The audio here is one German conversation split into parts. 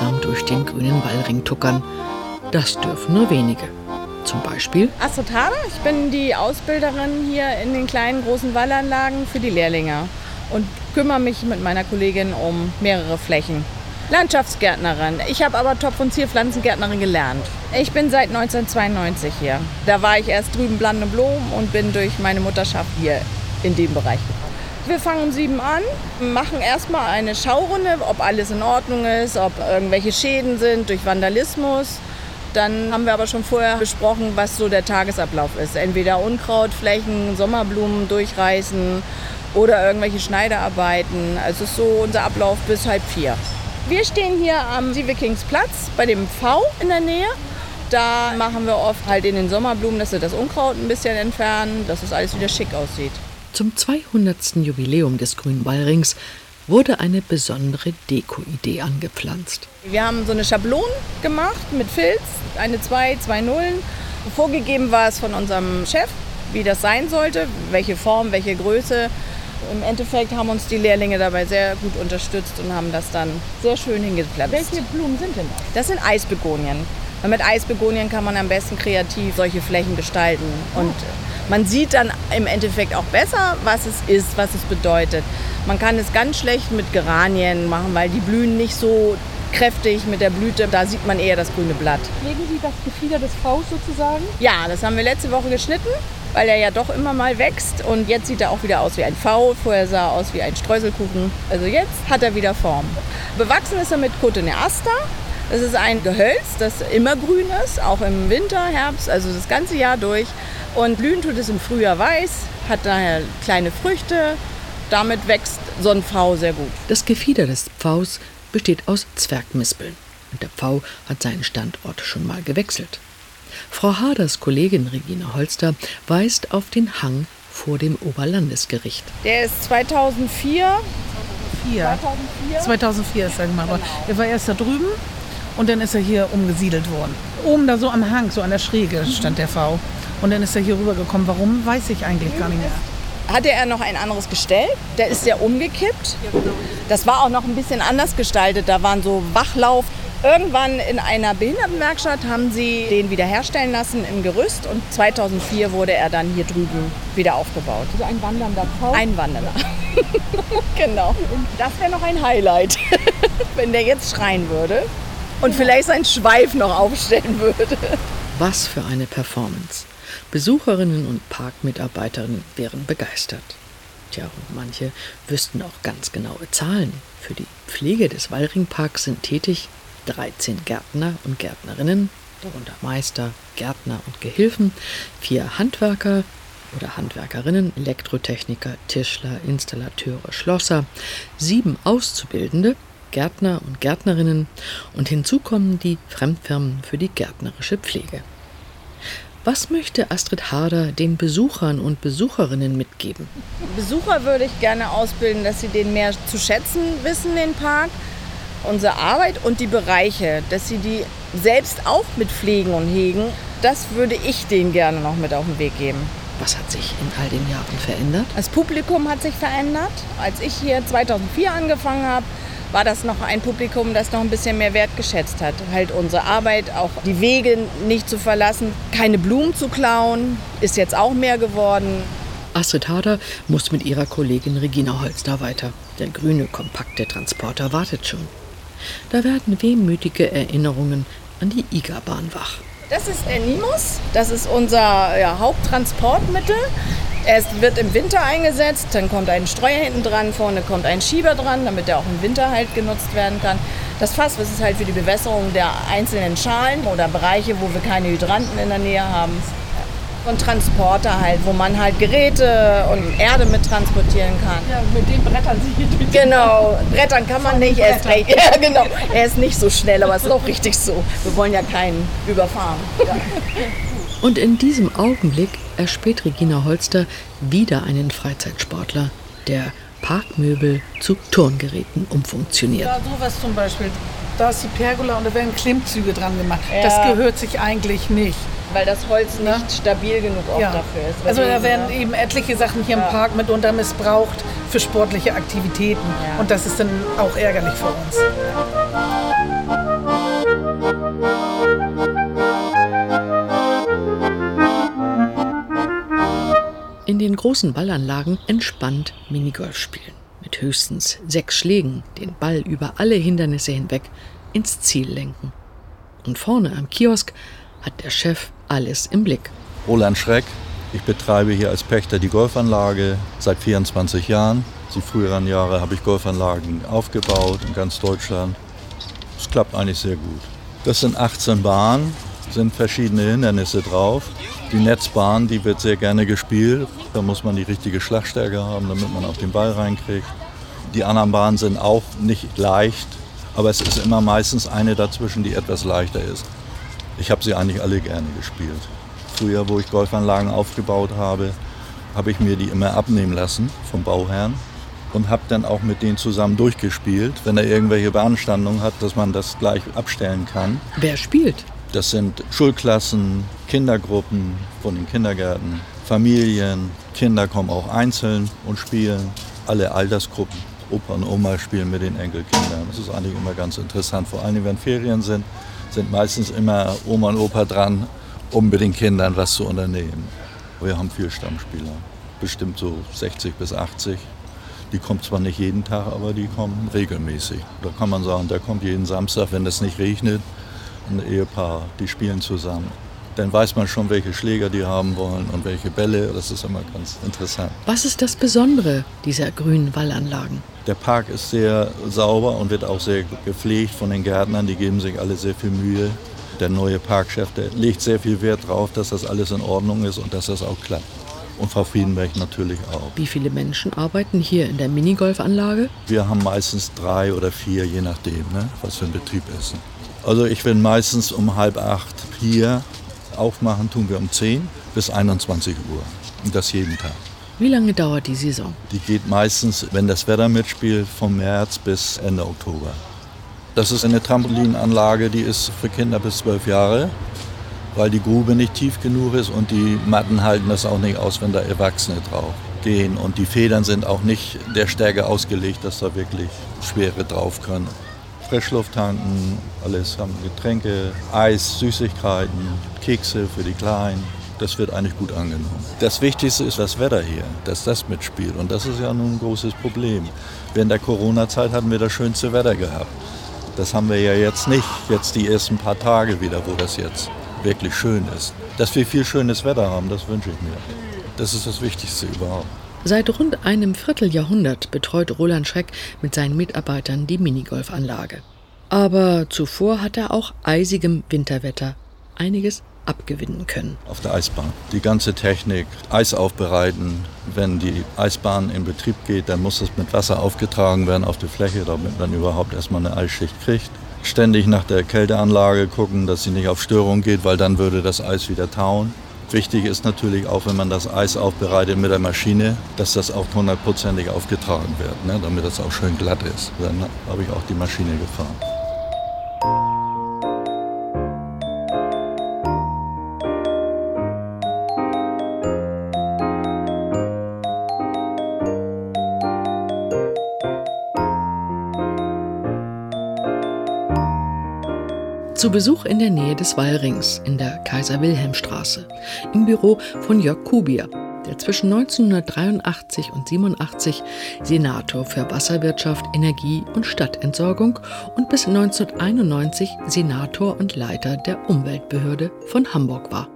langsam durch den grünen Wallring tuckern. Das dürfen nur wenige. Zum Beispiel Astrid Hader, ich bin die Ausbilderin hier in den kleinen großen Wallanlagen für die Lehrlinge und kümmere mich mit meiner Kollegin um mehrere Flächen. Landschaftsgärtnerin. Ich habe aber Topf- und Zierpflanzengärtnerin gelernt. Ich bin seit 1992 hier. Da war ich erst drüben blande Blumen und bin durch meine Mutterschaft hier in dem Bereich wir fangen um sieben an, machen erstmal eine Schaurunde, ob alles in Ordnung ist, ob irgendwelche Schäden sind durch Vandalismus. Dann haben wir aber schon vorher besprochen, was so der Tagesablauf ist. Entweder Unkrautflächen, Sommerblumen durchreißen oder irgendwelche Schneidearbeiten. Also ist so unser Ablauf bis halb vier. Wir stehen hier am Sievekingsplatz bei dem V in der Nähe. Da machen wir oft halt in den Sommerblumen, dass wir das Unkraut ein bisschen entfernen, dass es alles wieder schick aussieht. Zum 200. Jubiläum des Grünen Wallrings wurde eine besondere Deko-Idee angepflanzt. Wir haben so eine Schablone gemacht mit Filz, eine 2, zwei Nullen. Vorgegeben war es von unserem Chef, wie das sein sollte, welche Form, welche Größe. Im Endeffekt haben uns die Lehrlinge dabei sehr gut unterstützt und haben das dann sehr schön hingepflanzt. Welche Blumen sind denn das? Das sind Eisbegonien. Und mit Eisbegonien kann man am besten kreativ solche Flächen gestalten. Und man sieht dann im Endeffekt auch besser, was es ist, was es bedeutet. Man kann es ganz schlecht mit Geranien machen, weil die blühen nicht so kräftig mit der Blüte. Da sieht man eher das grüne Blatt. Legen Sie das Gefieder des Vs sozusagen? Ja, das haben wir letzte Woche geschnitten, weil er ja doch immer mal wächst. Und jetzt sieht er auch wieder aus wie ein V. Vorher sah er aus wie ein Streuselkuchen. Also jetzt hat er wieder Form. Bewachsen ist er mit Cotoneaster. Das ist ein Gehölz, das immer grün ist, auch im Winter, Herbst, also das ganze Jahr durch. Und blühen tut es im Frühjahr weiß, hat daher kleine Früchte. Damit wächst so ein Pfau sehr gut. Das Gefieder des Pfaus besteht aus Zwergmispeln. Und der Pfau hat seinen Standort schon mal gewechselt. Frau Haders Kollegin Regina Holster weist auf den Hang vor dem Oberlandesgericht. Der ist 2004. 2004, 2004 ist er gemacht worden. Er war erst da drüben und dann ist er hier umgesiedelt worden. Oben da so am Hang, so an der Schräge stand der V. Und dann ist er hier rübergekommen. Warum, weiß ich eigentlich gar nicht mehr. Hatte er noch ein anderes Gestell? Der ist ja umgekippt. Das war auch noch ein bisschen anders gestaltet. Da waren so Wachlauf. Irgendwann in einer Behindertenwerkstatt haben sie den wiederherstellen lassen im Gerüst und 2004 wurde er dann hier drüben wieder aufgebaut. So ein wandernder Pfau? Ein wandernder. genau. Das wäre noch ein Highlight, wenn der jetzt schreien würde und vielleicht seinen Schweif noch aufstellen würde. Was für eine Performance. Besucherinnen und Parkmitarbeiterinnen wären begeistert. Tja, und manche wüssten auch ganz genaue Zahlen. Für die Pflege des Wallringparks sind tätig 13 Gärtner und Gärtnerinnen, darunter Meister, Gärtner und Gehilfen, vier Handwerker oder Handwerkerinnen, Elektrotechniker, Tischler, Installateure, Schlosser, sieben Auszubildende, Gärtner und Gärtnerinnen und hinzu kommen die Fremdfirmen für die gärtnerische Pflege. Was möchte Astrid Harder den Besuchern und Besucherinnen mitgeben? Besucher würde ich gerne ausbilden, dass sie den mehr zu schätzen wissen, den Park, unsere Arbeit und die Bereiche, dass sie die selbst auch mit pflegen und hegen. Das würde ich denen gerne noch mit auf den Weg geben. Was hat sich in all den Jahren verändert? Das Publikum hat sich verändert. Als ich hier 2004 angefangen habe, war das noch ein Publikum, das noch ein bisschen mehr wertgeschätzt hat. Halt unsere Arbeit, auch die Wege nicht zu verlassen, keine Blumen zu klauen, ist jetzt auch mehr geworden. Astrid Hader muss mit ihrer Kollegin Regina Holster weiter. Der grüne, kompakte Transporter wartet schon. Da werden wehmütige Erinnerungen an die IGA-Bahn wach. Das ist der Nimus, das ist unser ja, Haupttransportmittel. Er wird im Winter eingesetzt, dann kommt ein Streuer hinten dran, vorne kommt ein Schieber dran, damit er auch im Winter halt genutzt werden kann. Das Fass, das ist halt für die Bewässerung der einzelnen Schalen oder Bereiche, wo wir keine Hydranten in der Nähe haben. Und Transporter halt, wo man halt Geräte und Erde mit transportieren kann. Ja, mit den Brettern sich hier Genau, Brettern kann man nicht, er ist. Ja, genau. Er ist nicht so schnell, aber es ist auch richtig so. Wir wollen ja keinen überfahren. Ja. Und in diesem Augenblick erspäht Regina Holster wieder einen Freizeitsportler, der Parkmöbel zu Turngeräten umfunktioniert. Ja, sowas zum Beispiel. Da ist die Pergola und da werden Klimmzüge dran gemacht. Ja. Das gehört sich eigentlich nicht. Weil das Holz ne? nicht stabil genug auch ja. dafür ist. Also da werden ja. eben etliche Sachen hier ja. im Park mitunter missbraucht für sportliche Aktivitäten. Und das ist dann auch ärgerlich für uns. Großen Ballanlagen entspannt Minigolf spielen. Mit höchstens sechs Schlägen den Ball über alle Hindernisse hinweg ins Ziel lenken. Und vorne am Kiosk hat der Chef alles im Blick. Roland Schreck, ich betreibe hier als Pächter die Golfanlage seit 24 Jahren. Die früheren Jahre habe ich Golfanlagen aufgebaut in ganz Deutschland. Es klappt eigentlich sehr gut. Das sind 18 Bahnen, sind verschiedene Hindernisse drauf. Die Netzbahn, die wird sehr gerne gespielt. Da muss man die richtige Schlagstärke haben, damit man auch den Ball reinkriegt. Die anderen Bahnen sind auch nicht leicht, aber es ist immer meistens eine dazwischen, die etwas leichter ist. Ich habe sie eigentlich alle gerne gespielt. Früher, wo ich Golfanlagen aufgebaut habe, habe ich mir die immer abnehmen lassen vom Bauherrn und habe dann auch mit denen zusammen durchgespielt, wenn er irgendwelche Beanstandungen hat, dass man das gleich abstellen kann. Wer spielt? Das sind Schulklassen, Kindergruppen von den Kindergärten, Familien, Kinder kommen auch einzeln und spielen, alle Altersgruppen. Opa und Oma spielen mit den Enkelkindern. Das ist eigentlich immer ganz interessant. Vor allem, wenn Ferien sind, sind meistens immer Oma und Opa dran, um mit den Kindern was zu unternehmen. Wir haben viele Stammspieler, bestimmt so 60 bis 80. Die kommen zwar nicht jeden Tag, aber die kommen regelmäßig. Da kann man sagen, der kommt jeden Samstag, wenn es nicht regnet. Ein Ehepaar, die spielen zusammen. Dann weiß man schon, welche Schläger die haben wollen und welche Bälle. Das ist immer ganz interessant. Was ist das Besondere dieser grünen Wallanlagen? Der Park ist sehr sauber und wird auch sehr gepflegt von den Gärtnern. Die geben sich alle sehr viel Mühe. Der neue Parkchef, der legt sehr viel Wert darauf, dass das alles in Ordnung ist und dass das auch klappt. Und Frau Friedenberg natürlich auch. Wie viele Menschen arbeiten hier in der Minigolfanlage? Wir haben meistens drei oder vier, je nachdem, ne, was für ein Betrieb ist. Also ich bin meistens um halb acht hier. Aufmachen tun wir um zehn bis 21 Uhr. Und das jeden Tag. Wie lange dauert die Saison? Die geht meistens, wenn das Wetter mitspielt, vom März bis Ende Oktober. Das ist eine Trampolinanlage, die ist für Kinder bis zwölf Jahre weil die Grube nicht tief genug ist und die Matten halten das auch nicht aus, wenn da Erwachsene drauf gehen. Und die Federn sind auch nicht der Stärke ausgelegt, dass da wirklich Schwere drauf können. Frischluft tanken, alles haben Getränke, Eis, Süßigkeiten, Kekse für die Kleinen. Das wird eigentlich gut angenommen. Das Wichtigste ist das Wetter hier, dass das mitspielt. Und das ist ja nun ein großes Problem. Während der Corona-Zeit hatten wir das schönste Wetter gehabt. Das haben wir ja jetzt nicht, jetzt die ersten paar Tage wieder, wo das jetzt wirklich schön ist. Dass wir viel schönes Wetter haben, das wünsche ich mir. Das ist das Wichtigste überhaupt. Seit rund einem Vierteljahrhundert betreut Roland Schreck mit seinen Mitarbeitern die Minigolfanlage. Aber zuvor hat er auch eisigem Winterwetter einiges abgewinnen können. Auf der Eisbahn. Die ganze Technik, Eis aufbereiten. Wenn die Eisbahn in Betrieb geht, dann muss es mit Wasser aufgetragen werden auf die Fläche, damit man überhaupt erstmal eine Eisschicht kriegt ständig nach der Kälteanlage gucken, dass sie nicht auf Störung geht, weil dann würde das Eis wieder tauen. Wichtig ist natürlich auch, wenn man das Eis aufbereitet mit der Maschine, dass das auch hundertprozentig aufgetragen wird, ne, damit das auch schön glatt ist. Dann habe ich auch die Maschine gefahren. Zu Besuch in der Nähe des Wallrings in der Kaiser-Wilhelm-Straße im Büro von Jörg Kubier, der zwischen 1983 und 87 Senator für Wasserwirtschaft, Energie und Stadtentsorgung und bis 1991 Senator und Leiter der Umweltbehörde von Hamburg war.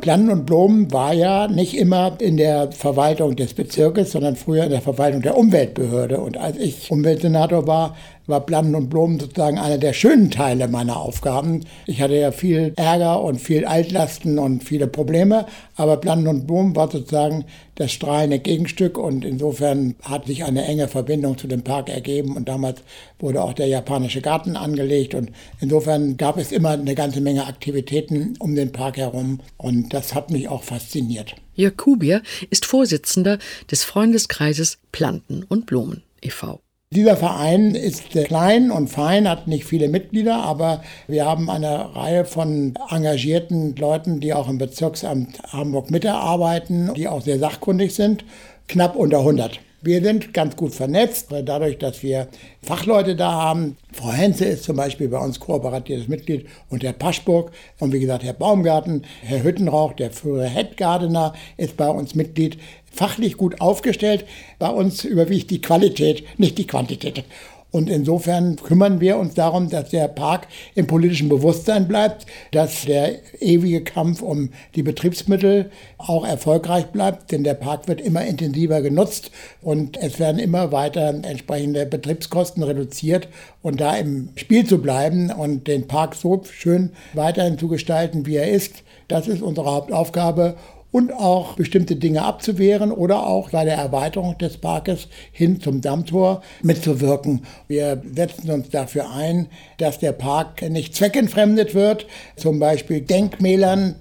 Plannen und Blumen war ja nicht immer in der Verwaltung des Bezirkes, sondern früher in der Verwaltung der Umweltbehörde. Und als ich Umweltsenator war, war Planen und Blumen sozusagen einer der schönen Teile meiner Aufgaben. Ich hatte ja viel Ärger und viel Altlasten und viele Probleme, aber Planen und Blumen war sozusagen das strahlende Gegenstück und insofern hat sich eine enge Verbindung zu dem Park ergeben und damals wurde auch der japanische Garten angelegt und insofern gab es immer eine ganze Menge Aktivitäten um den Park herum und das hat mich auch fasziniert. Jörg Kubier ist Vorsitzender des Freundeskreises Planten und Blumen e.V. Dieser Verein ist klein und fein, hat nicht viele Mitglieder, aber wir haben eine Reihe von engagierten Leuten, die auch im Bezirksamt Hamburg mitarbeiten, die auch sehr sachkundig sind. Knapp unter 100. Wir sind ganz gut vernetzt, dadurch, dass wir Fachleute da haben. Frau Henze ist zum Beispiel bei uns kooperatives Mitglied und Herr Paschburg und wie gesagt Herr Baumgarten, Herr Hüttenrauch, der frühere Headgardener, ist bei uns Mitglied. Fachlich gut aufgestellt. Bei uns überwiegt die Qualität, nicht die Quantität. Und insofern kümmern wir uns darum, dass der Park im politischen Bewusstsein bleibt, dass der ewige Kampf um die Betriebsmittel auch erfolgreich bleibt, denn der Park wird immer intensiver genutzt und es werden immer weiter entsprechende Betriebskosten reduziert. Und da im Spiel zu bleiben und den Park so schön weiterhin zu gestalten, wie er ist, das ist unsere Hauptaufgabe und auch bestimmte Dinge abzuwehren oder auch bei der Erweiterung des Parkes hin zum Dammtor mitzuwirken. Wir setzen uns dafür ein, dass der Park nicht zweckentfremdet wird, zum Beispiel Denkmälern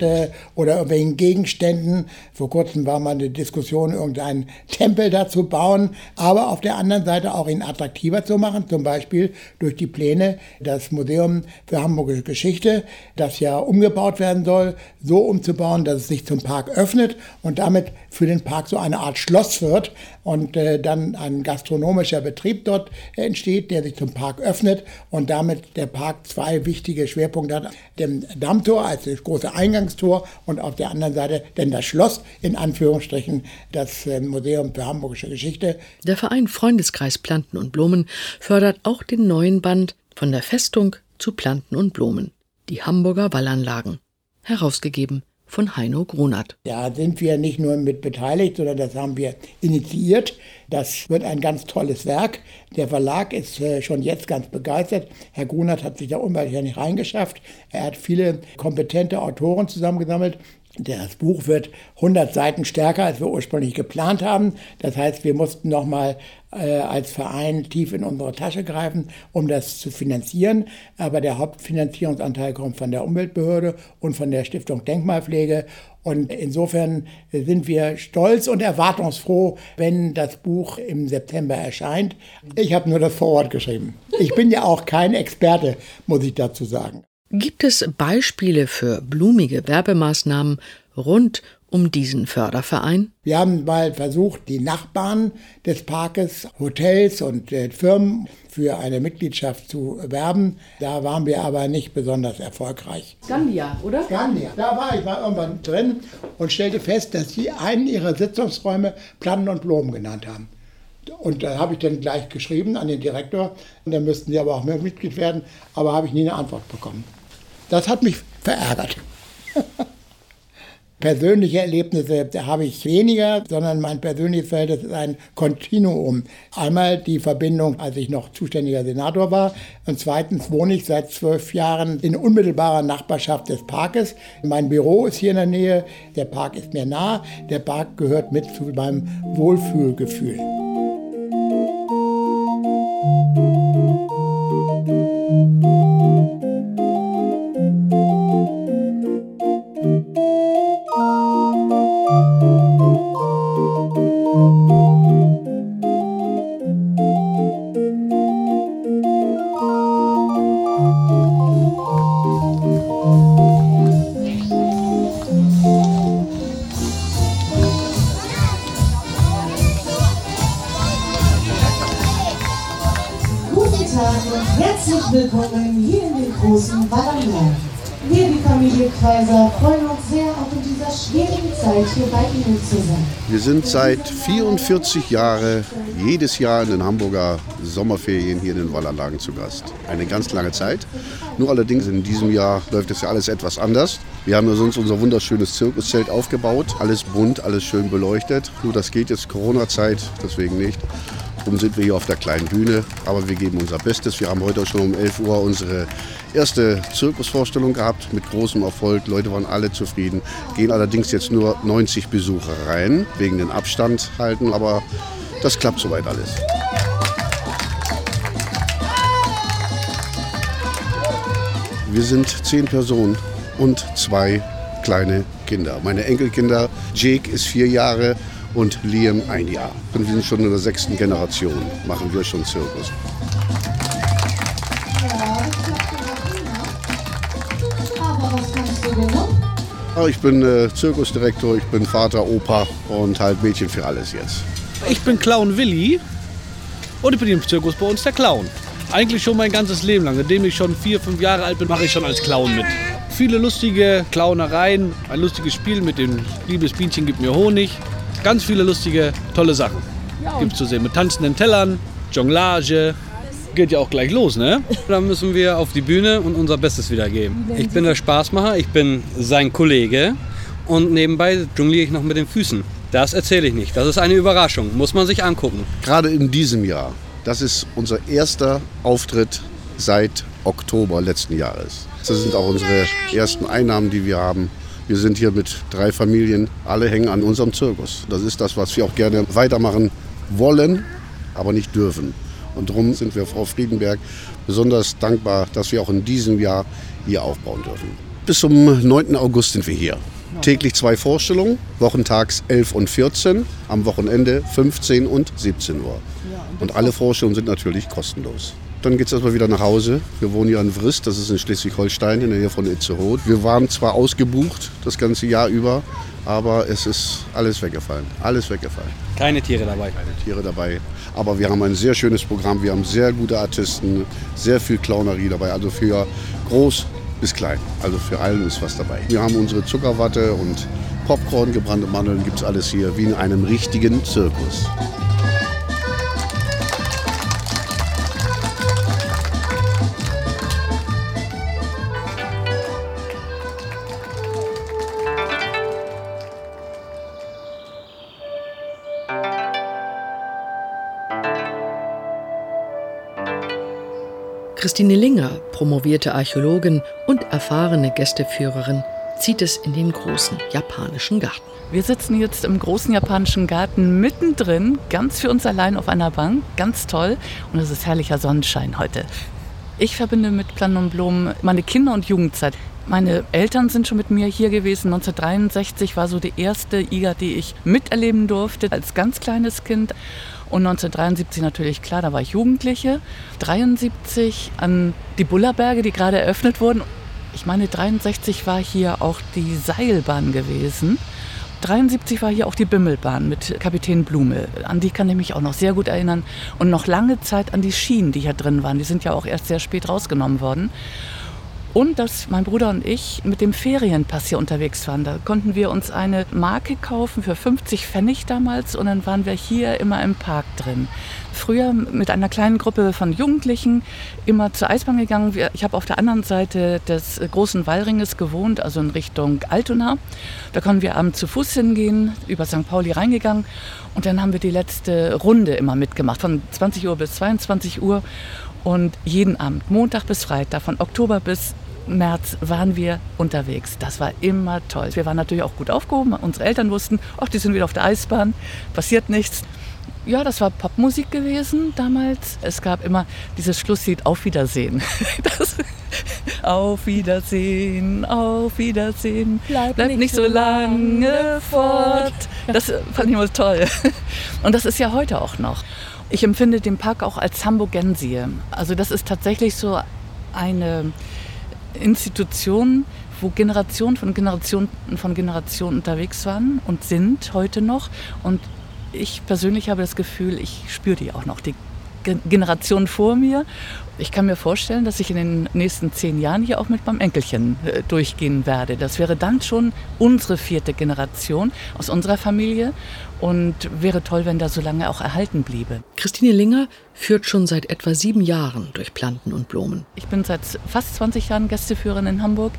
oder irgendwelchen Gegenständen. Vor kurzem war mal eine Diskussion, irgendeinen Tempel dazu bauen, aber auf der anderen Seite auch ihn attraktiver zu machen, zum Beispiel durch die Pläne, das Museum für Hamburgische Geschichte, das ja umgebaut werden soll, so umzubauen, dass es sich zum Park öffnet und damit für den Park so eine Art Schloss wird und äh, dann ein gastronomischer Betrieb dort entsteht, der sich zum Park öffnet und damit der Park zwei wichtige Schwerpunkte hat. Dem Dammtor als das große Eingangstor und auf der anderen Seite denn das Schloss, in Anführungsstrichen, das äh, Museum für Hamburgische Geschichte. Der Verein Freundeskreis Planten und Blumen fördert auch den neuen Band von der Festung zu Planten und Blumen, die Hamburger Wallanlagen, herausgegeben von Heino Grunert. Da sind wir nicht nur mit beteiligt, sondern das haben wir initiiert. Das wird ein ganz tolles Werk. Der Verlag ist äh, schon jetzt ganz begeistert. Herr Grunert hat sich da unwahrscheinlich reingeschafft. Er hat viele kompetente Autoren zusammengesammelt. Das Buch wird 100 Seiten stärker, als wir ursprünglich geplant haben. Das heißt, wir mussten nochmal äh, als Verein tief in unsere Tasche greifen, um das zu finanzieren. Aber der Hauptfinanzierungsanteil kommt von der Umweltbehörde und von der Stiftung Denkmalpflege. Und insofern sind wir stolz und erwartungsfroh, wenn das Buch im September erscheint. Ich habe nur das Vorwort geschrieben. Ich bin ja auch kein Experte, muss ich dazu sagen. Gibt es Beispiele für blumige Werbemaßnahmen rund um diesen Förderverein? Wir haben mal versucht, die Nachbarn des Parkes, Hotels und äh, Firmen für eine Mitgliedschaft zu werben. Da waren wir aber nicht besonders erfolgreich. Scandia, oder? Scandia. Da war ich mal irgendwann drin und stellte fest, dass sie einen ihrer Sitzungsräume Platten und Blumen genannt haben. Und da habe ich dann gleich geschrieben an den Direktor. Und dann müssten sie aber auch mehr Mitglied werden. Aber habe ich nie eine Antwort bekommen. Das hat mich verärgert. Persönliche Erlebnisse habe ich weniger, sondern mein persönliches Verhältnis ist ein Kontinuum. Einmal die Verbindung, als ich noch zuständiger Senator war. Und zweitens wohne ich seit zwölf Jahren in unmittelbarer Nachbarschaft des Parkes. Mein Büro ist hier in der Nähe. Der Park ist mir nah. Der Park gehört mit zu meinem Wohlfühlgefühl. Sind seit 44 Jahren jedes Jahr in den Hamburger Sommerferien hier in den Wallanlagen zu Gast. Eine ganz lange Zeit. Nur allerdings in diesem Jahr läuft es ja alles etwas anders. Wir haben sonst unser wunderschönes Zirkuszelt aufgebaut. Alles bunt, alles schön beleuchtet. Nur das geht jetzt Corona-Zeit, deswegen nicht. Darum sind wir hier auf der kleinen Bühne, aber wir geben unser Bestes. Wir haben heute schon um 11 Uhr unsere erste Zirkusvorstellung gehabt mit großem Erfolg. Leute waren alle zufrieden. Gehen allerdings jetzt nur 90 Besucher rein, wegen den Abstand halten, aber das klappt soweit alles. Wir sind zehn Personen und zwei kleine Kinder. Meine Enkelkinder, Jake ist vier Jahre, und Liam ein Jahr. Und wir sind schon in der sechsten Generation, machen wir schon Zirkus. Ich bin äh, Zirkusdirektor, ich bin Vater, Opa und halt Mädchen für alles jetzt. Ich bin Clown Willi und ich bin im Zirkus bei uns der Clown. Eigentlich schon mein ganzes Leben lang. Seitdem ich schon vier, fünf Jahre alt bin, mache ich schon als Clown mit. Viele lustige Clownereien, ein lustiges Spiel mit dem Liebes Bienchen gibt mir Honig. Ganz viele lustige, tolle Sachen gibt es zu sehen. Mit tanzenden Tellern, Jonglage. Geht ja auch gleich los, ne? Dann müssen wir auf die Bühne und unser Bestes wieder geben. Ich bin der Spaßmacher, ich bin sein Kollege und nebenbei jongliere ich noch mit den Füßen. Das erzähle ich nicht. Das ist eine Überraschung. Muss man sich angucken. Gerade in diesem Jahr, das ist unser erster Auftritt seit Oktober letzten Jahres. Das sind auch unsere ersten Einnahmen, die wir haben. Wir sind hier mit drei Familien, alle hängen an unserem Zirkus. Das ist das, was wir auch gerne weitermachen wollen, aber nicht dürfen. Und darum sind wir Frau Friedenberg besonders dankbar, dass wir auch in diesem Jahr hier aufbauen dürfen. Bis zum 9. August sind wir hier. Täglich zwei Vorstellungen, wochentags 11 und 14, am Wochenende 15 und 17 Uhr. Und alle Vorstellungen sind natürlich kostenlos. Dann geht es erstmal wieder nach Hause. Wir wohnen hier in Vrist, das ist in Schleswig-Holstein, in der Nähe von Itzehoe. Wir waren zwar ausgebucht das ganze Jahr über, aber es ist alles weggefallen. Alles weggefallen. Keine Tiere dabei. Keine Tiere dabei. Aber wir haben ein sehr schönes Programm. Wir haben sehr gute Artisten, sehr viel Clownerie dabei. Also für groß bis klein. Also für allen ist was dabei. Wir haben unsere Zuckerwatte und Popcorn, gebrannte Mandeln, gibt es alles hier, wie in einem richtigen Zirkus. Christine Linger, promovierte Archäologin und erfahrene Gästeführerin, zieht es in den großen japanischen Garten. Wir sitzen jetzt im großen japanischen Garten mittendrin, ganz für uns allein auf einer Bank. Ganz toll. Und es ist herrlicher Sonnenschein heute. Ich verbinde mit Plan und Blumen meine Kinder- und Jugendzeit. Meine Eltern sind schon mit mir hier gewesen. 1963 war so die erste IGA, die ich miterleben durfte als ganz kleines Kind. Und 1973 natürlich, klar, da war ich Jugendliche. 73 an die Bullerberge, die gerade eröffnet wurden. Ich meine, 63 war hier auch die Seilbahn gewesen. 73 war hier auch die Bimmelbahn mit Kapitän Blume. An die kann ich mich auch noch sehr gut erinnern. Und noch lange Zeit an die Schienen, die hier drin waren. Die sind ja auch erst sehr spät rausgenommen worden. Und dass mein Bruder und ich mit dem Ferienpass hier unterwegs waren. Da konnten wir uns eine Marke kaufen für 50 Pfennig damals und dann waren wir hier immer im Park drin. Früher mit einer kleinen Gruppe von Jugendlichen immer zur Eisbahn gegangen. Ich habe auf der anderen Seite des großen Wallringes gewohnt, also in Richtung Altona. Da konnten wir abends zu Fuß hingehen, über St. Pauli reingegangen und dann haben wir die letzte Runde immer mitgemacht, von 20 Uhr bis 22 Uhr. Und jeden Abend, Montag bis Freitag, von Oktober bis März waren wir unterwegs. Das war immer toll. Wir waren natürlich auch gut aufgehoben. Unsere Eltern wussten, ach, die sind wieder auf der Eisbahn, passiert nichts. Ja, das war Popmusik gewesen damals. Es gab immer dieses Schlusslied Auf Wiedersehen. Das, auf Wiedersehen, auf Wiedersehen. Bleib, Bleib nicht, nicht, so lange fort. Das fand ich immer toll. Und das ist ja heute auch noch. Ich empfinde den Park auch als Hamburgensie. Also das ist tatsächlich so eine Institution, wo Generationen von Generationen von Generationen unterwegs waren und sind heute noch. Und ich persönlich habe das Gefühl, ich spüre die auch noch, die Generation vor mir. Ich kann mir vorstellen, dass ich in den nächsten zehn Jahren hier auch mit meinem Enkelchen äh, durchgehen werde. Das wäre dann schon unsere vierte Generation aus unserer Familie und wäre toll, wenn das so lange auch erhalten bliebe. Christine Linger führt schon seit etwa sieben Jahren durch Planten und Blumen. Ich bin seit fast 20 Jahren Gästeführerin in Hamburg.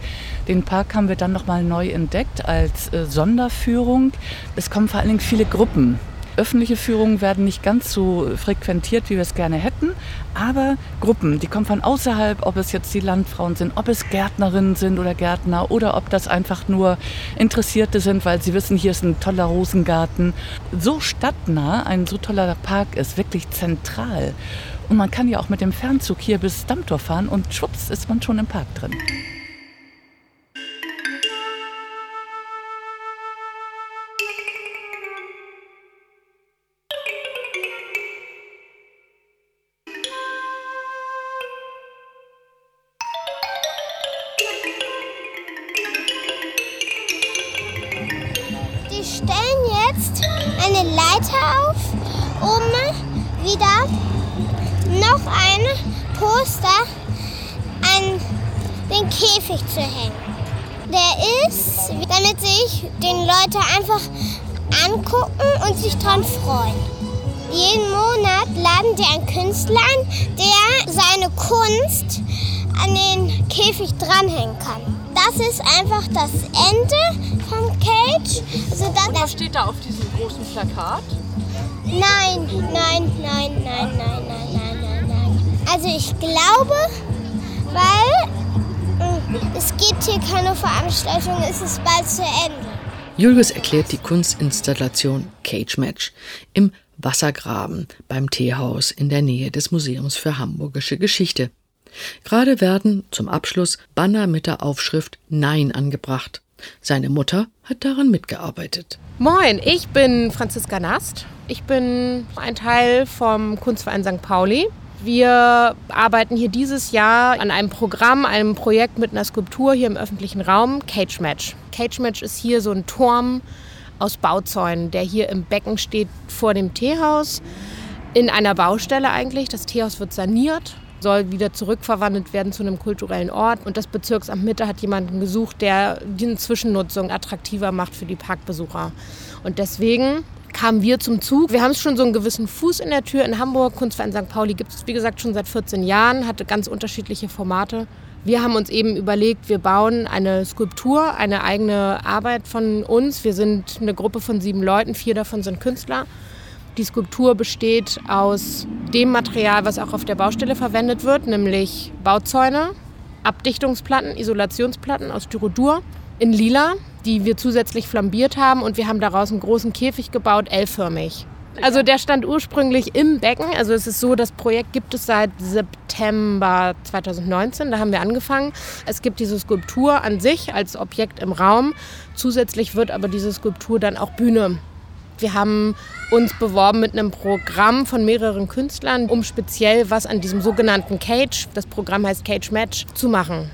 Den Park haben wir dann nochmal neu entdeckt als äh, Sonderführung. Es kommen vor allen Dingen viele Gruppen Öffentliche Führungen werden nicht ganz so frequentiert, wie wir es gerne hätten, aber Gruppen, die kommen von außerhalb, ob es jetzt die Landfrauen sind, ob es Gärtnerinnen sind oder Gärtner oder ob das einfach nur Interessierte sind, weil sie wissen, hier ist ein toller Rosengarten. So stadtnah ein so toller Park ist, wirklich zentral. Und man kann ja auch mit dem Fernzug hier bis Dammtor fahren und schwupps ist man schon im Park drin. Hängen. Der ist, damit sich den Leute einfach angucken und sich dran freuen. Jeden Monat laden die einen Künstler ein, der seine Kunst an den Käfig dranhängen kann. Das ist einfach das Ende vom Cage. Also das, was steht da auf diesem großen Plakat? Nein, nein, nein, nein, nein, nein, nein, nein, nein. Also ich glaube, weil es gibt hier keine Veranstaltung, es ist bald zu Ende. Julius erklärt die Kunstinstallation Cage Match im Wassergraben beim Teehaus in der Nähe des Museums für Hamburgische Geschichte. Gerade werden zum Abschluss Banner mit der Aufschrift Nein angebracht. Seine Mutter hat daran mitgearbeitet. Moin, ich bin Franziska Nast. Ich bin ein Teil vom Kunstverein St. Pauli. Wir arbeiten hier dieses Jahr an einem Programm, einem Projekt mit einer Skulptur hier im öffentlichen Raum, Cage Match. Cage Match ist hier so ein Turm aus Bauzäunen, der hier im Becken steht vor dem Teehaus. In einer Baustelle eigentlich. Das Teehaus wird saniert, soll wieder zurückverwandelt werden zu einem kulturellen Ort. Und das Bezirksamt Mitte hat jemanden gesucht, der die Zwischennutzung attraktiver macht für die Parkbesucher. Und deswegen kamen wir zum Zug. Wir haben schon so einen gewissen Fuß in der Tür in Hamburg. Kunstverein St. Pauli gibt es, wie gesagt, schon seit 14 Jahren, hatte ganz unterschiedliche Formate. Wir haben uns eben überlegt, wir bauen eine Skulptur, eine eigene Arbeit von uns. Wir sind eine Gruppe von sieben Leuten, vier davon sind Künstler. Die Skulptur besteht aus dem Material, was auch auf der Baustelle verwendet wird, nämlich Bauzäune, Abdichtungsplatten, Isolationsplatten aus Styrodur in lila, die wir zusätzlich flambiert haben und wir haben daraus einen großen Käfig gebaut, L-förmig. Also der stand ursprünglich im Becken. Also es ist so, das Projekt gibt es seit September 2019. Da haben wir angefangen. Es gibt diese Skulptur an sich als Objekt im Raum. Zusätzlich wird aber diese Skulptur dann auch Bühne. Wir haben uns beworben mit einem Programm von mehreren Künstlern, um speziell was an diesem sogenannten Cage, das Programm heißt Cage Match, zu machen.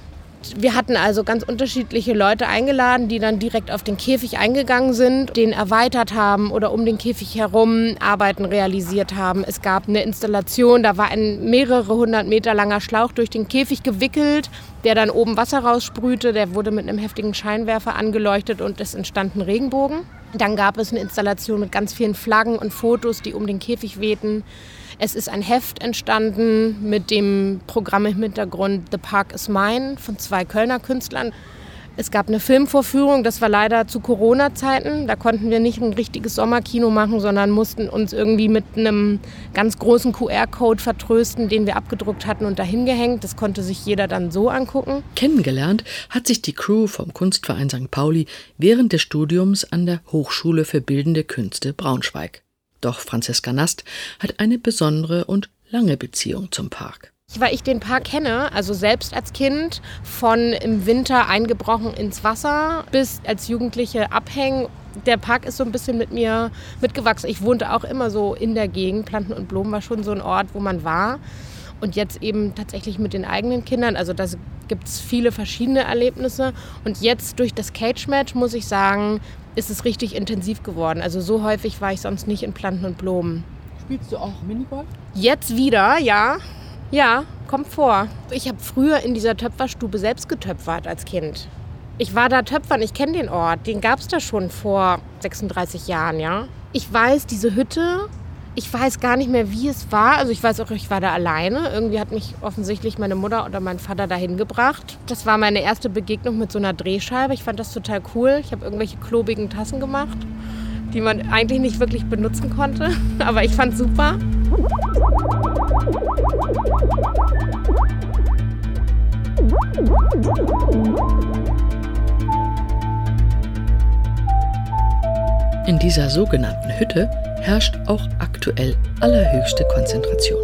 Wir hatten also ganz unterschiedliche Leute eingeladen, die dann direkt auf den Käfig eingegangen sind, den erweitert haben oder um den Käfig herum Arbeiten realisiert haben. Es gab eine Installation, da war ein mehrere hundert Meter langer Schlauch durch den Käfig gewickelt, der dann oben Wasser raussprühte. Der wurde mit einem heftigen Scheinwerfer angeleuchtet und es entstanden Regenbogen. Dann gab es eine Installation mit ganz vielen Flaggen und Fotos, die um den Käfig wehten. Es ist ein Heft entstanden mit dem Programm im Hintergrund The Park is Mine von zwei Kölner Künstlern. Es gab eine Filmvorführung, das war leider zu Corona-Zeiten. Da konnten wir nicht ein richtiges Sommerkino machen, sondern mussten uns irgendwie mit einem ganz großen QR-Code vertrösten, den wir abgedruckt hatten und dahin gehängt. Das konnte sich jeder dann so angucken. Kennengelernt hat sich die Crew vom Kunstverein St. Pauli während des Studiums an der Hochschule für Bildende Künste Braunschweig. Doch Franziska Nast hat eine besondere und lange Beziehung zum Park. Weil ich den Park kenne, also selbst als Kind, von im Winter eingebrochen ins Wasser bis als Jugendliche abhängen. Der Park ist so ein bisschen mit mir mitgewachsen. Ich wohnte auch immer so in der Gegend. Planten und Blumen war schon so ein Ort, wo man war. Und jetzt eben tatsächlich mit den eigenen Kindern. Also da gibt es viele verschiedene Erlebnisse. Und jetzt durch das Cage-Match, muss ich sagen, ist es richtig intensiv geworden. Also so häufig war ich sonst nicht in Planten und Blumen. Spielst du auch Minigolf? Jetzt wieder, ja. Ja, kommt vor. Ich habe früher in dieser Töpferstube selbst getöpfert als Kind. Ich war da Töpfern, ich kenne den Ort. Den gab es da schon vor 36 Jahren, ja. Ich weiß, diese Hütte ich weiß gar nicht mehr, wie es war. Also ich weiß auch, ich war da alleine. Irgendwie hat mich offensichtlich meine Mutter oder mein Vater dahin gebracht. Das war meine erste Begegnung mit so einer Drehscheibe. Ich fand das total cool. Ich habe irgendwelche klobigen Tassen gemacht, die man eigentlich nicht wirklich benutzen konnte. Aber ich fand super. In dieser sogenannten Hütte herrscht auch aktuell allerhöchste Konzentration.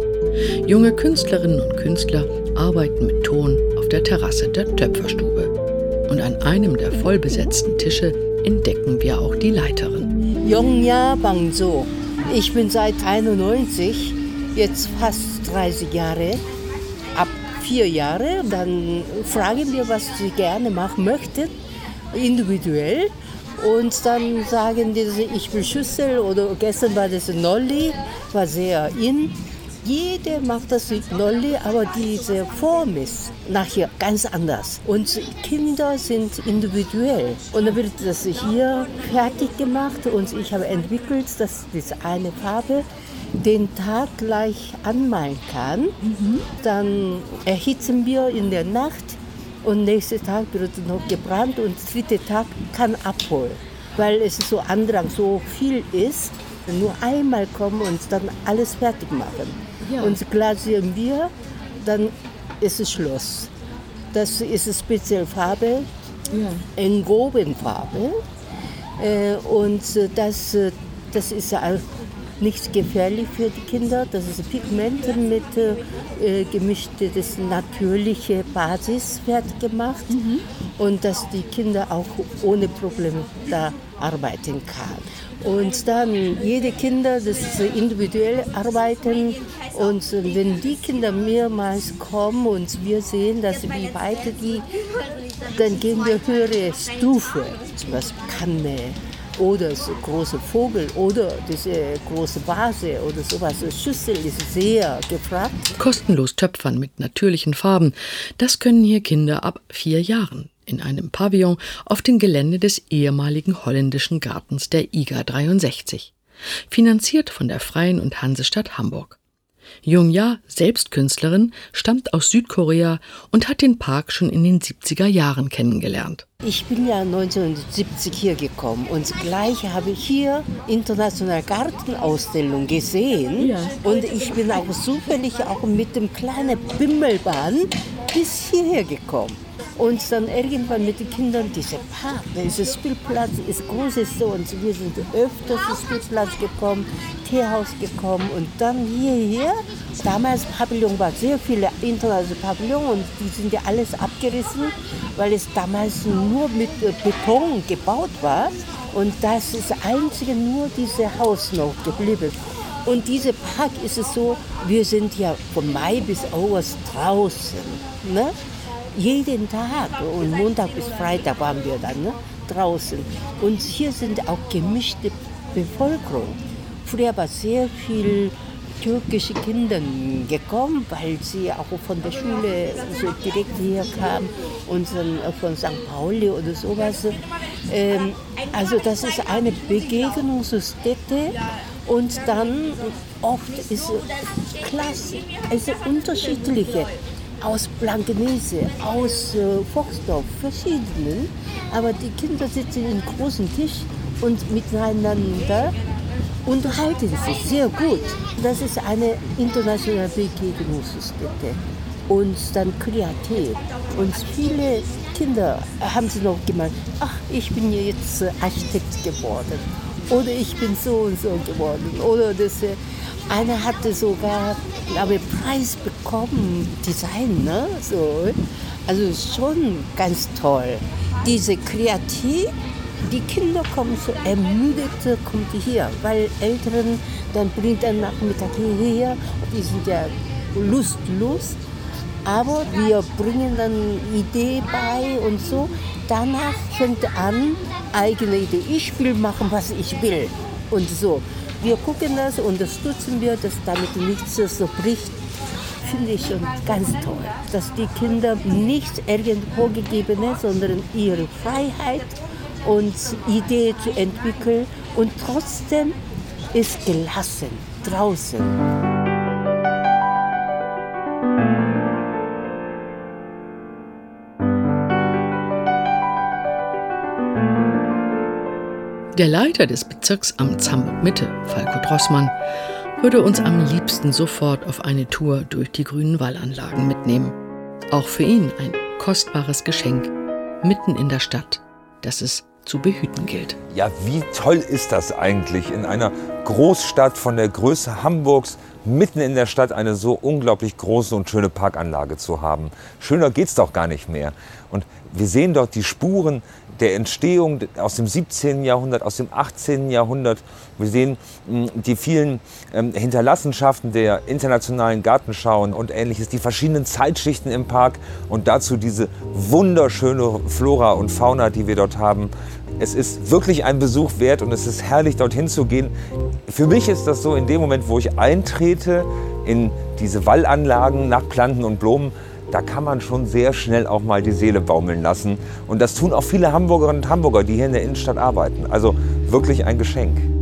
Junge Künstlerinnen und Künstler arbeiten mit Ton auf der Terrasse der Töpferstube. Und an einem der vollbesetzten Tische entdecken wir auch die Leiterin. Jongja Bangzo. Ich bin seit 91, jetzt fast 30 Jahre. Ab vier Jahre, dann fragen wir, was sie gerne machen möchten, individuell. Und dann sagen die, ich will Schüssel oder gestern war das Nolli, war sehr in. Jeder macht das mit Nolli, aber diese Form ist nachher ganz anders. Und Kinder sind individuell. Und dann wird das hier fertig gemacht und ich habe entwickelt, dass diese eine Farbe den Tag gleich anmalen kann. Mhm. Dann erhitzen wir in der Nacht und nächsten Tag wird noch gebrannt und dritte Tag kann abholen. Weil es so Andrang so viel ist, nur einmal kommen und dann alles fertig machen. Ja. Und glasieren wir, dann ist es Schluss. Das ist eine spezielle Farbe, ja. in Farbe. Äh, und das, äh, das ist auch nicht gefährlich für die Kinder. Das ist Pigmente mit äh, gemischte, das natürliche Basis fertig gemacht mhm. und dass die Kinder auch ohne Probleme da arbeiten kann. Und dann jede Kinder, das individuell arbeiten. Und wenn die Kinder mehrmals kommen und wir sehen, dass wie weiter die, dann gehen wir höhere Stufe, zum Beispiel Kanne oder so große Vogel oder diese große Vase oder sowas. Schüssel ist sehr gefragt. Kostenlos töpfern mit natürlichen Farben, das können hier Kinder ab vier Jahren in einem Pavillon auf dem Gelände des ehemaligen holländischen Gartens der IGA 63, finanziert von der Freien und Hansestadt Hamburg. Jung Ja, selbst Künstlerin, stammt aus Südkorea und hat den Park schon in den 70er Jahren kennengelernt. Ich bin ja 1970 hier gekommen und gleich habe ich hier internationale Gartenausstellung gesehen ja. und ich bin auch zufällig auch mit dem kleinen Bimmelbahn bis hierher gekommen. Und dann irgendwann mit den Kindern, diese Park, dieser Spielplatz ist groß ist so und wir sind öfters zum Spielplatz gekommen, Teehaus gekommen und dann hierher. Damals Pavillon war sehr viele internationale Pavillon und die sind ja alles abgerissen, weil es damals nur mit Beton gebaut war und das ist einzige nur dieses Haus noch geblieben. Und diese Park ist es so, wir sind ja von Mai bis August draußen. Ne? Jeden Tag und Montag bis Freitag waren wir dann ne, draußen. Und hier sind auch gemischte Bevölkerung. Früher war sehr viel türkische Kinder gekommen, weil sie auch von der Schule so direkt hier kamen und von St. Pauli oder sowas. Ähm, also das ist eine Begegnungsstätte und dann oft ist es klasse, also unterschiedliche aus Blankenese, aus äh, Foxdorf, verschiedenen. Aber die Kinder sitzen im großen Tisch und miteinander unterhalten sich sehr gut. Das ist eine internationale Begegnungsstätte und dann kreativ. Und viele Kinder haben sie noch gemeint, ach, ich bin jetzt Architekt geworden oder ich bin so und so geworden oder das äh, einer hatte sogar, glaube ich, Preis bekommen, Design, ne? So. Also schon ganz toll. Diese Kreativ, die Kinder kommen so ermüdet, kommt hier, weil Eltern dann bringt dann Nachmittag hierher, die sind ja lustlos. Aber wir bringen dann Idee bei und so. Danach fängt an, eigene Idee. Ich will machen, was ich will. Und so. Wir gucken das, unterstützen wir, dass damit nichts so bricht. Finde ich schon ganz toll, dass die Kinder nicht irgendwo gegebene, sondern ihre Freiheit und Idee zu entwickeln und trotzdem ist gelassen draußen. Der Leiter des Bezirksamts Hamburg-Mitte, Falco Drossmann, würde uns am liebsten sofort auf eine Tour durch die grünen Wallanlagen mitnehmen. Auch für ihn ein kostbares Geschenk, mitten in der Stadt, das es zu behüten gilt. Ja, wie toll ist das eigentlich, in einer Großstadt von der Größe Hamburgs mitten in der Stadt eine so unglaublich große und schöne Parkanlage zu haben. Schöner geht es doch gar nicht mehr. Und wir sehen dort die Spuren der Entstehung aus dem 17. Jahrhundert, aus dem 18. Jahrhundert. Wir sehen hm, die vielen ähm, Hinterlassenschaften der internationalen Gartenschauen und ähnliches, die verschiedenen Zeitschichten im Park und dazu diese wunderschöne Flora und Fauna, die wir dort haben. Es ist wirklich ein Besuch wert und es ist herrlich, dorthin zu gehen. Für mich ist das so, in dem Moment, wo ich eintrete in diese Wallanlagen nach Planten und Blumen, da kann man schon sehr schnell auch mal die Seele baumeln lassen. Und das tun auch viele Hamburgerinnen und Hamburger, die hier in der Innenstadt arbeiten. Also wirklich ein Geschenk.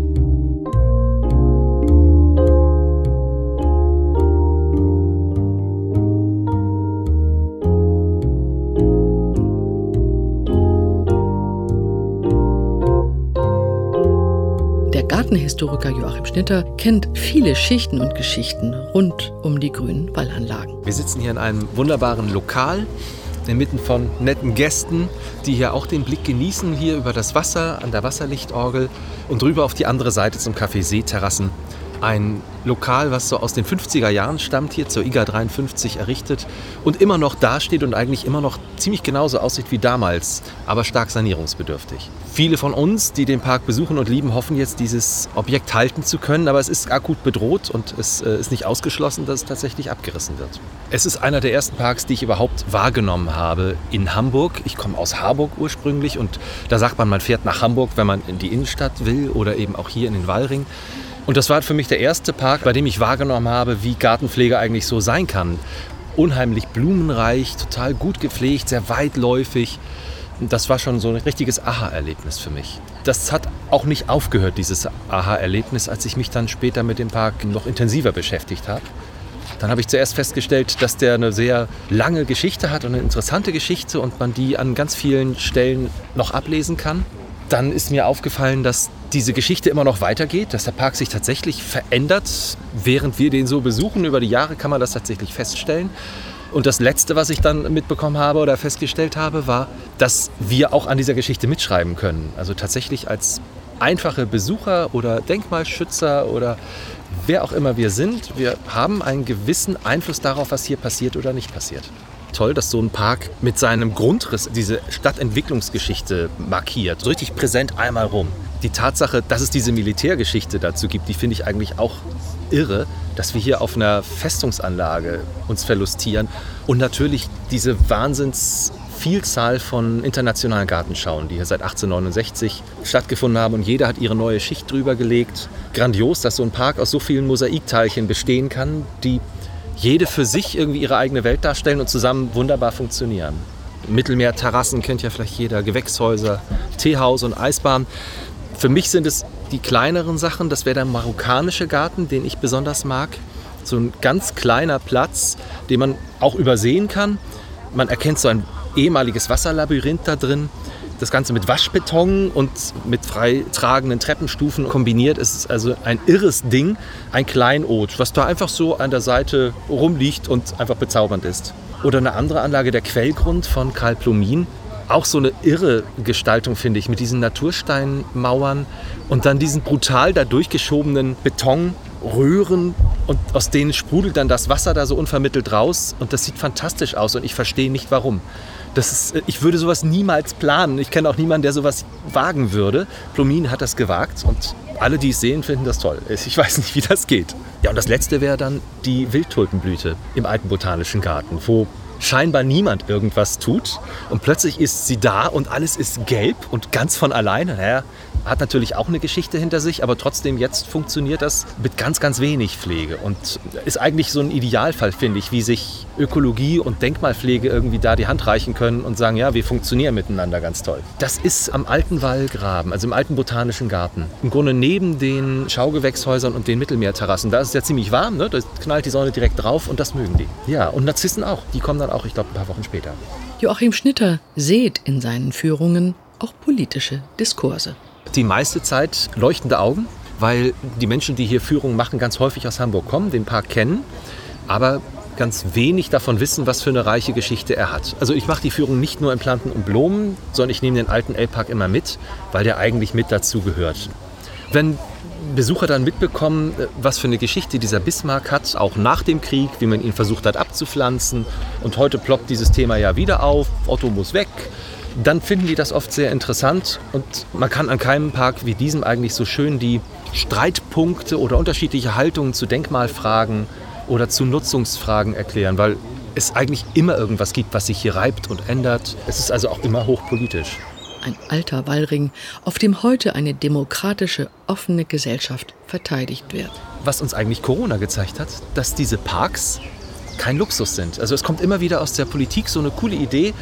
Gartenhistoriker Joachim Schnitter kennt viele Schichten und Geschichten rund um die grünen Wallanlagen. Wir sitzen hier in einem wunderbaren Lokal inmitten von netten Gästen, die hier auch den Blick genießen, hier über das Wasser an der Wasserlichtorgel und drüber auf die andere Seite zum Café Seeterrassen. Ein Lokal, was so aus den 50er Jahren stammt, hier zur IGA 53 errichtet und immer noch dasteht und eigentlich immer noch ziemlich genauso aussieht wie damals, aber stark sanierungsbedürftig. Viele von uns, die den Park besuchen und lieben, hoffen jetzt, dieses Objekt halten zu können, aber es ist akut bedroht und es äh, ist nicht ausgeschlossen, dass es tatsächlich abgerissen wird. Es ist einer der ersten Parks, die ich überhaupt wahrgenommen habe in Hamburg. Ich komme aus Harburg ursprünglich und da sagt man, man fährt nach Hamburg, wenn man in die Innenstadt will oder eben auch hier in den Wallring. Und das war für mich der erste Park, bei dem ich wahrgenommen habe, wie Gartenpflege eigentlich so sein kann. Unheimlich blumenreich, total gut gepflegt, sehr weitläufig. Das war schon so ein richtiges Aha-Erlebnis für mich. Das hat auch nicht aufgehört, dieses Aha-Erlebnis, als ich mich dann später mit dem Park noch intensiver beschäftigt habe. Dann habe ich zuerst festgestellt, dass der eine sehr lange Geschichte hat und eine interessante Geschichte und man die an ganz vielen Stellen noch ablesen kann. Dann ist mir aufgefallen, dass diese Geschichte immer noch weitergeht, dass der Park sich tatsächlich verändert. Während wir den so besuchen, über die Jahre kann man das tatsächlich feststellen. Und das Letzte, was ich dann mitbekommen habe oder festgestellt habe, war, dass wir auch an dieser Geschichte mitschreiben können. Also tatsächlich als einfache Besucher oder Denkmalschützer oder wer auch immer wir sind, wir haben einen gewissen Einfluss darauf, was hier passiert oder nicht passiert. Toll, dass so ein Park mit seinem Grundriss diese Stadtentwicklungsgeschichte markiert. So richtig präsent einmal rum die Tatsache, dass es diese Militärgeschichte dazu gibt, die finde ich eigentlich auch irre, dass wir hier auf einer Festungsanlage uns verlustieren und natürlich diese Wahnsinnsvielzahl von internationalen Gartenschauen, die hier seit 1869 stattgefunden haben und jeder hat ihre neue Schicht drüber gelegt. Grandios, dass so ein Park aus so vielen Mosaikteilchen bestehen kann, die jede für sich irgendwie ihre eigene Welt darstellen und zusammen wunderbar funktionieren. Mittelmeerterrassen kennt ja vielleicht jeder, Gewächshäuser, Teehaus und Eisbahn. Für mich sind es die kleineren Sachen. Das wäre der marokkanische Garten, den ich besonders mag. So ein ganz kleiner Platz, den man auch übersehen kann. Man erkennt so ein ehemaliges Wasserlabyrinth da drin. Das Ganze mit Waschbeton und mit freitragenden Treppenstufen kombiniert. Es ist also ein irres Ding, ein Kleinod, was da einfach so an der Seite rumliegt und einfach bezaubernd ist. Oder eine andere Anlage, der Quellgrund von Karl Plumin auch so eine irre Gestaltung, finde ich, mit diesen Natursteinmauern und dann diesen brutal da durchgeschobenen Betonröhren und aus denen sprudelt dann das Wasser da so unvermittelt raus und das sieht fantastisch aus und ich verstehe nicht warum. Das ist, ich würde sowas niemals planen. Ich kenne auch niemanden, der sowas wagen würde. Plomin hat das gewagt und alle, die es sehen, finden das toll. Ich weiß nicht, wie das geht. Ja, und das letzte wäre dann die Wildtulpenblüte im alten botanischen Garten, wo scheinbar niemand irgendwas tut und plötzlich ist sie da und alles ist gelb und ganz von alleine. Naja, hat natürlich auch eine Geschichte hinter sich, aber trotzdem jetzt funktioniert das mit ganz, ganz wenig Pflege und ist eigentlich so ein Idealfall, finde ich, wie sich Ökologie und Denkmalpflege irgendwie da die Hand reichen können und sagen, ja, wir funktionieren miteinander ganz toll. Das ist am alten Wallgraben, also im alten botanischen Garten. Im Grunde neben den Schaugewächshäusern und den Mittelmeerterrassen. Da ist es ja ziemlich warm, ne? da knallt die Sonne direkt drauf und das mögen die. Ja, und Narzissen auch. Die kommen dann auch, ich glaube, ein paar Wochen später. Joachim Schnitter sät in seinen Führungen auch politische Diskurse die meiste Zeit leuchtende Augen, weil die Menschen, die hier Führungen machen, ganz häufig aus Hamburg kommen, den Park kennen, aber ganz wenig davon wissen, was für eine reiche Geschichte er hat. Also ich mache die Führung nicht nur in Planten und Blumen, sondern ich nehme den alten L-Park immer mit, weil der eigentlich mit dazu gehört. Wenn Besucher dann mitbekommen, was für eine Geschichte dieser Bismarck hat, auch nach dem Krieg, wie man ihn versucht hat abzupflanzen. Und heute ploppt dieses Thema ja wieder auf, Otto muss weg dann finden die das oft sehr interessant und man kann an keinem Park wie diesem eigentlich so schön die Streitpunkte oder unterschiedliche Haltungen zu Denkmalfragen oder zu Nutzungsfragen erklären, weil es eigentlich immer irgendwas gibt, was sich hier reibt und ändert. Es ist also auch immer hochpolitisch. ein alter Wallring, auf dem heute eine demokratische, offene Gesellschaft verteidigt wird. Was uns eigentlich Corona gezeigt hat, dass diese Parks kein Luxus sind. Also es kommt immer wieder aus der Politik so eine coole Idee,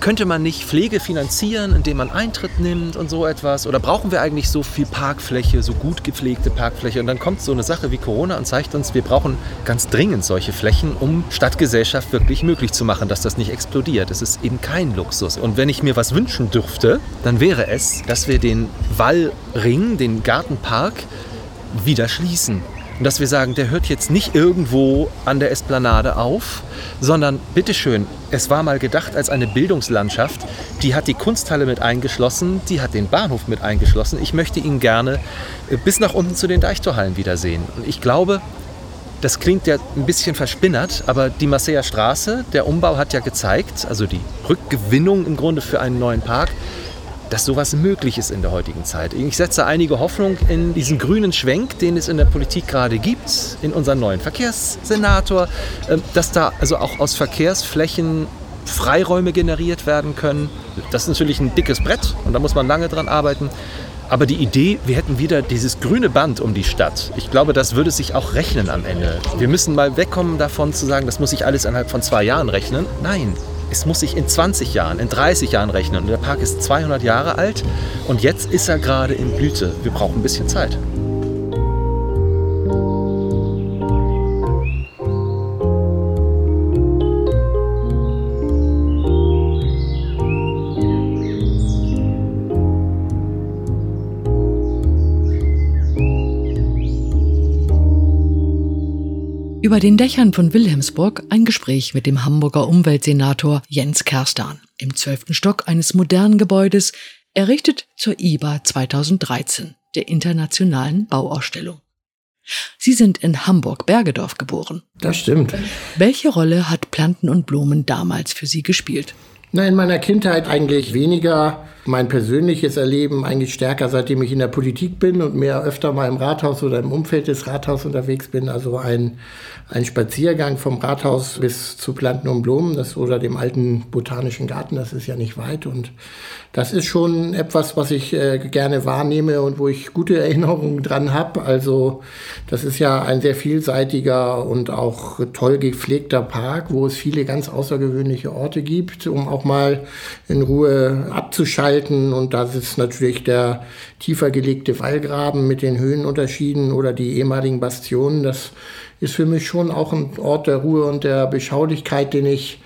könnte man nicht Pflege finanzieren, indem man Eintritt nimmt und so etwas? Oder brauchen wir eigentlich so viel Parkfläche, so gut gepflegte Parkfläche? Und dann kommt so eine Sache wie Corona und zeigt uns, wir brauchen ganz dringend solche Flächen, um Stadtgesellschaft wirklich möglich zu machen, dass das nicht explodiert. Es ist eben kein Luxus. Und wenn ich mir was wünschen dürfte, dann wäre es, dass wir den Wallring, den Gartenpark, wieder schließen. Und dass wir sagen, der hört jetzt nicht irgendwo an der Esplanade auf, sondern bitteschön, es war mal gedacht als eine Bildungslandschaft, die hat die Kunsthalle mit eingeschlossen, die hat den Bahnhof mit eingeschlossen. Ich möchte ihn gerne äh, bis nach unten zu den Deichtorhallen wiedersehen. Und ich glaube, das klingt ja ein bisschen verspinnert, aber die Marseiller Straße, der Umbau hat ja gezeigt, also die Rückgewinnung im Grunde für einen neuen Park, dass sowas möglich ist in der heutigen Zeit. Ich setze einige Hoffnung in diesen grünen Schwenk, den es in der Politik gerade gibt, in unseren neuen Verkehrssenator, ähm, dass da also auch aus Verkehrsflächen Freiräume generiert werden können. Das ist natürlich ein dickes Brett und da muss man lange dran arbeiten. Aber die Idee, wir hätten wieder dieses grüne Band um die Stadt, ich glaube, das würde sich auch rechnen am Ende. Wir müssen mal wegkommen davon zu sagen, das muss sich alles innerhalb von zwei Jahren rechnen. Nein, es muss sich in 20 Jahren, in 30 Jahren rechnen. Und der Park ist 200 Jahre alt und jetzt ist er gerade in Blüte. Wir brauchen ein bisschen Zeit. Über den Dächern von Wilhelmsburg ein Gespräch mit dem Hamburger Umweltsenator Jens Kerstan im zwölften Stock eines modernen Gebäudes, errichtet zur IBA 2013, der internationalen Bauausstellung. Sie sind in Hamburg-Bergedorf geboren. Das stimmt. Welche Rolle hat Planten und Blumen damals für Sie gespielt? Na, in meiner Kindheit eigentlich weniger. Mein persönliches Erleben eigentlich stärker, seitdem ich in der Politik bin und mehr öfter mal im Rathaus oder im Umfeld des Rathaus unterwegs bin. Also ein, ein Spaziergang vom Rathaus bis zu Planten und Blumen das, oder dem alten botanischen Garten, das ist ja nicht weit. Und das ist schon etwas, was ich äh, gerne wahrnehme und wo ich gute Erinnerungen dran habe. Also das ist ja ein sehr vielseitiger und auch toll gepflegter Park, wo es viele ganz außergewöhnliche Orte gibt, um auch mal in Ruhe abzuschalten. Und das ist natürlich der tiefer gelegte Wallgraben mit den Höhenunterschieden oder die ehemaligen Bastionen. Das ist für mich schon auch ein Ort der Ruhe und der Beschaulichkeit, den ich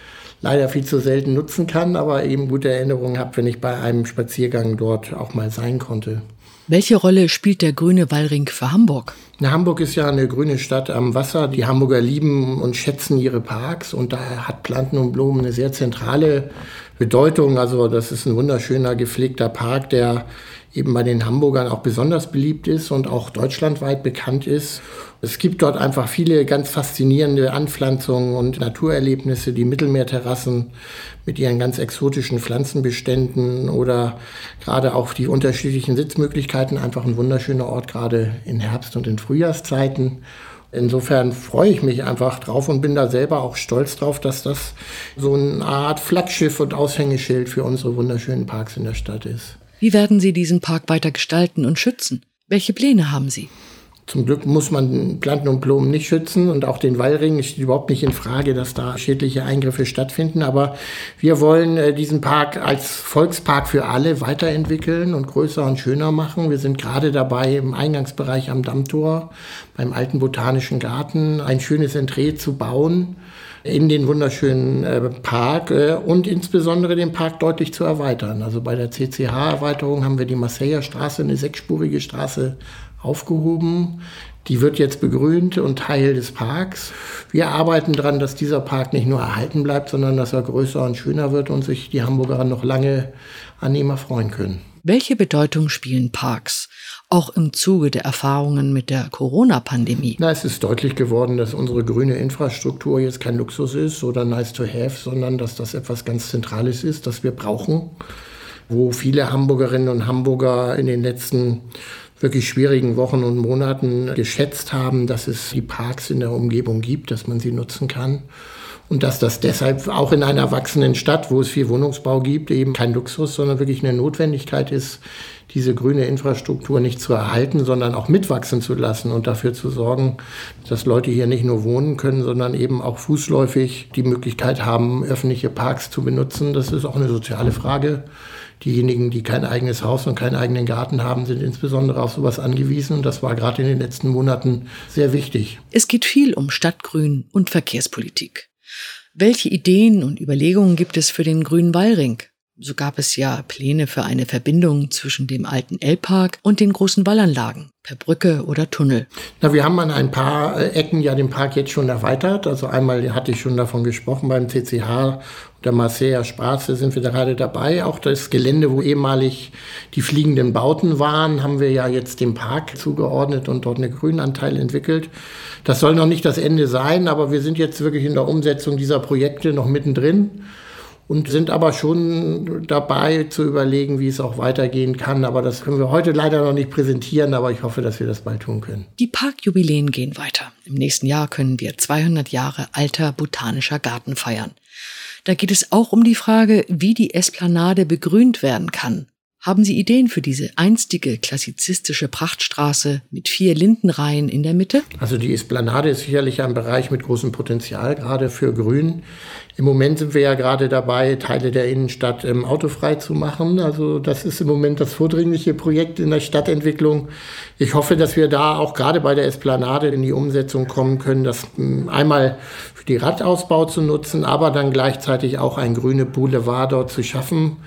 leider viel zu selten nutzen kann, aber eben gute Erinnerungen habe, wenn ich bei einem Spaziergang dort auch mal sein konnte. Welche Rolle spielt der grüne Wallring für Hamburg? Na, Hamburg ist ja eine grüne Stadt am Wasser. Die Hamburger lieben und schätzen ihre Parks und da hat Planten und Blumen eine sehr zentrale Bedeutung. Also das ist ein wunderschöner, gepflegter Park, der eben bei den Hamburgern auch besonders beliebt ist und auch deutschlandweit bekannt ist. Es gibt dort einfach viele ganz faszinierende Anpflanzungen und Naturerlebnisse, die Mittelmeerterrassen mit ihren ganz exotischen Pflanzenbeständen oder gerade auch die unterschiedlichen Sitzmöglichkeiten. Einfach ein wunderschöner Ort, gerade in Herbst- und in Frühjahrszeiten. Insofern freue ich mich einfach drauf und bin da selber auch stolz drauf, dass das so eine Art Flaggschiff und Aushängeschild für unsere wunderschönen Parks in der Stadt ist. Wie werden Sie diesen Park weiter gestalten und schützen? Welche Pläne haben Sie? Zum Glück muss man Planten und Blumen nicht schützen und auch den Wallring steht überhaupt nicht in Frage, dass da schädliche Eingriffe stattfinden. Aber wir wollen äh, diesen Park als Volkspark für alle weiterentwickeln und größer und schöner machen. Wir sind gerade dabei, im Eingangsbereich am Dammtor beim alten Botanischen Garten ein schönes Entree zu bauen in den wunderschönen äh, Park äh, und insbesondere den Park deutlich zu erweitern. Also bei der CCH-Erweiterung haben wir die Marseiller Straße, eine sechsspurige Straße aufgehoben. Die wird jetzt begrünt und Teil des Parks. Wir arbeiten daran, dass dieser Park nicht nur erhalten bleibt, sondern dass er größer und schöner wird und sich die Hamburger noch lange an ihm erfreuen können. Welche Bedeutung spielen Parks, auch im Zuge der Erfahrungen mit der Corona-Pandemie? Na, es ist deutlich geworden, dass unsere grüne Infrastruktur jetzt kein Luxus ist oder nice to have, sondern dass das etwas ganz Zentrales ist, das wir brauchen, wo viele Hamburgerinnen und Hamburger in den letzten wirklich schwierigen Wochen und Monaten geschätzt haben, dass es die Parks in der Umgebung gibt, dass man sie nutzen kann. Und dass das deshalb auch in einer wachsenden Stadt, wo es viel Wohnungsbau gibt, eben kein Luxus, sondern wirklich eine Notwendigkeit ist, diese grüne Infrastruktur nicht zu erhalten, sondern auch mitwachsen zu lassen und dafür zu sorgen, dass Leute hier nicht nur wohnen können, sondern eben auch fußläufig die Möglichkeit haben, öffentliche Parks zu benutzen. Das ist auch eine soziale Frage. Diejenigen, die kein eigenes Haus und keinen eigenen Garten haben, sind insbesondere auf sowas angewiesen. Und das war gerade in den letzten Monaten sehr wichtig. Es geht viel um Stadtgrün und Verkehrspolitik. Welche Ideen und Überlegungen gibt es für den grünen Wallring? So gab es ja Pläne für eine Verbindung zwischen dem alten L-Park und den großen Wallanlagen, per Brücke oder Tunnel. Na, wir haben an ein paar äh, Ecken ja den Park jetzt schon erweitert. Also einmal hatte ich schon davon gesprochen beim CCH der Marseiller Straße sind wir gerade dabei. Auch das Gelände, wo ehemalig die fliegenden Bauten waren, haben wir ja jetzt dem Park zugeordnet und dort einen Grünanteil entwickelt. Das soll noch nicht das Ende sein, aber wir sind jetzt wirklich in der Umsetzung dieser Projekte noch mittendrin und sind aber schon dabei zu überlegen, wie es auch weitergehen kann. Aber das können wir heute leider noch nicht präsentieren, aber ich hoffe, dass wir das bald tun können. Die Parkjubiläen gehen weiter. Im nächsten Jahr können wir 200 Jahre alter botanischer Garten feiern. Da geht es auch um die Frage, wie die Esplanade begrünt werden kann. Haben Sie Ideen für diese einstige klassizistische Prachtstraße mit vier Lindenreihen in der Mitte? Also die Esplanade ist sicherlich ein Bereich mit großem Potenzial, gerade für Grün. Im Moment sind wir ja gerade dabei, Teile der Innenstadt ähm, autofrei zu machen. Also das ist im Moment das vordringliche Projekt in der Stadtentwicklung. Ich hoffe, dass wir da auch gerade bei der Esplanade in die Umsetzung kommen können, das ähm, einmal für die Radausbau zu nutzen, aber dann gleichzeitig auch ein grüne Boulevard dort zu schaffen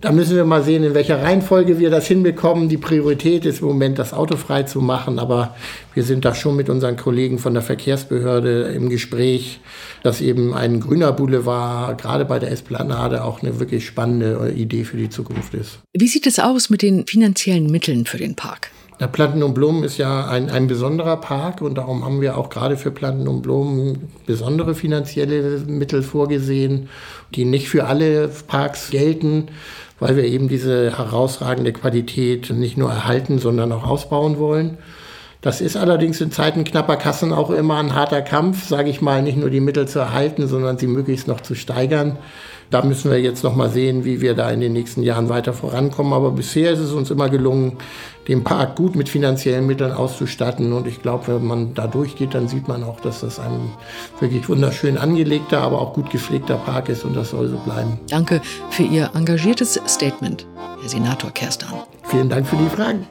da müssen wir mal sehen, in welcher Reihenfolge wir das hinbekommen. Die Priorität ist im Moment, das Auto frei zu machen, aber wir sind da schon mit unseren Kollegen von der Verkehrsbehörde im Gespräch, dass eben ein grüner Boulevard gerade bei der Esplanade auch eine wirklich spannende Idee für die Zukunft ist. Wie sieht es aus mit den finanziellen Mitteln für den Park? Der Planten und Blumen ist ja ein, ein besonderer Park und darum haben wir auch gerade für Planten und Blumen besondere finanzielle Mittel vorgesehen, die nicht für alle Parks gelten weil wir eben diese herausragende Qualität nicht nur erhalten, sondern auch ausbauen wollen. Das ist allerdings in Zeiten knapper Kassen auch immer ein harter Kampf, sage ich mal, nicht nur die Mittel zu erhalten, sondern sie möglichst noch zu steigern. Da müssen wir jetzt noch mal sehen, wie wir da in den nächsten Jahren weiter vorankommen. Aber bisher ist es uns immer gelungen, den Park gut mit finanziellen Mitteln auszustatten. Und ich glaube, wenn man da durchgeht, dann sieht man auch, dass das ein wirklich wunderschön angelegter, aber auch gut gepflegter Park ist. Und das soll so bleiben. Danke für Ihr engagiertes Statement, Herr Senator Kerstan. Vielen Dank für die Fragen.